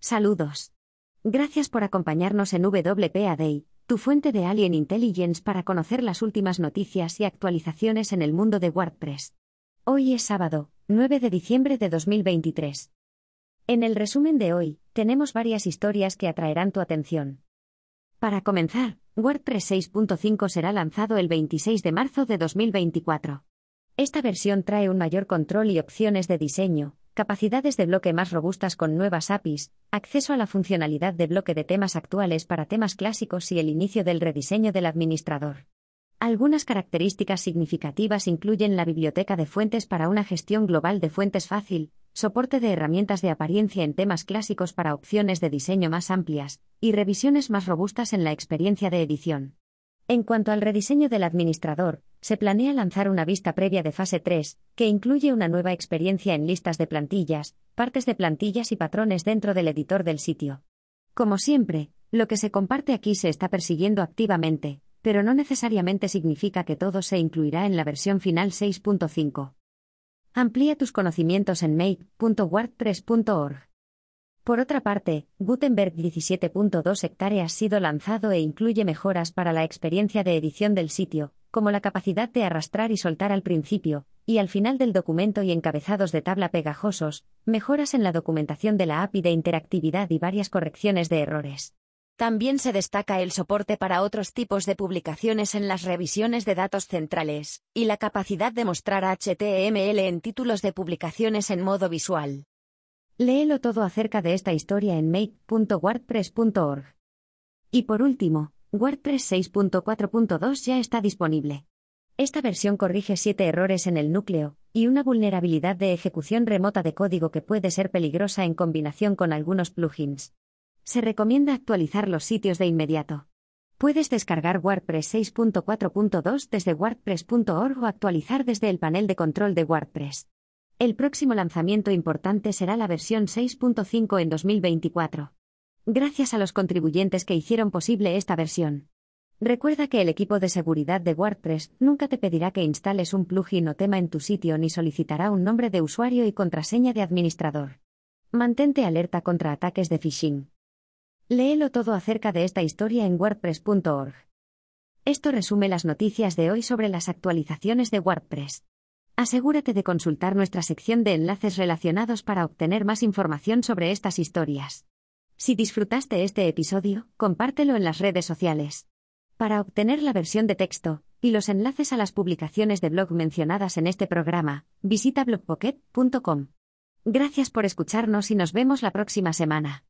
Saludos. Gracias por acompañarnos en WPA Day, tu fuente de Alien Intelligence para conocer las últimas noticias y actualizaciones en el mundo de WordPress. Hoy es sábado, 9 de diciembre de 2023. En el resumen de hoy, tenemos varias historias que atraerán tu atención. Para comenzar, WordPress 6.5 será lanzado el 26 de marzo de 2024. Esta versión trae un mayor control y opciones de diseño, capacidades de bloque más robustas con nuevas APIs, acceso a la funcionalidad de bloque de temas actuales para temas clásicos y el inicio del rediseño del administrador. Algunas características significativas incluyen la biblioteca de fuentes para una gestión global de fuentes fácil, soporte de herramientas de apariencia en temas clásicos para opciones de diseño más amplias, y revisiones más robustas en la experiencia de edición. En cuanto al rediseño del administrador, se planea lanzar una vista previa de fase 3, que incluye una nueva experiencia en listas de plantillas, partes de plantillas y patrones dentro del editor del sitio. Como siempre, lo que se comparte aquí se está persiguiendo activamente, pero no necesariamente significa que todo se incluirá en la versión final 6.5. Amplía tus conocimientos en make.wordpress.org. Por otra parte, Gutenberg 17.2 hectáreas ha sido lanzado e incluye mejoras para la experiencia de edición del sitio, como la capacidad de arrastrar y soltar al principio, y al final del documento y encabezados de tabla pegajosos, mejoras en la documentación de la API de interactividad y varias correcciones de errores. También se destaca el soporte para otros tipos de publicaciones en las revisiones de datos centrales, y la capacidad de mostrar HTML en títulos de publicaciones en modo visual. Léelo todo acerca de esta historia en make.wordpress.org. Y por último, WordPress 6.4.2 ya está disponible. Esta versión corrige siete errores en el núcleo, y una vulnerabilidad de ejecución remota de código que puede ser peligrosa en combinación con algunos plugins. Se recomienda actualizar los sitios de inmediato. Puedes descargar WordPress 6.4.2 desde wordpress.org o actualizar desde el panel de control de WordPress. El próximo lanzamiento importante será la versión 6.5 en 2024. Gracias a los contribuyentes que hicieron posible esta versión. Recuerda que el equipo de seguridad de WordPress nunca te pedirá que instales un plugin o tema en tu sitio ni solicitará un nombre de usuario y contraseña de administrador. Mantente alerta contra ataques de phishing. Léelo todo acerca de esta historia en wordpress.org. Esto resume las noticias de hoy sobre las actualizaciones de WordPress. Asegúrate de consultar nuestra sección de enlaces relacionados para obtener más información sobre estas historias. Si disfrutaste este episodio, compártelo en las redes sociales. Para obtener la versión de texto y los enlaces a las publicaciones de blog mencionadas en este programa, visita blogpocket.com. Gracias por escucharnos y nos vemos la próxima semana.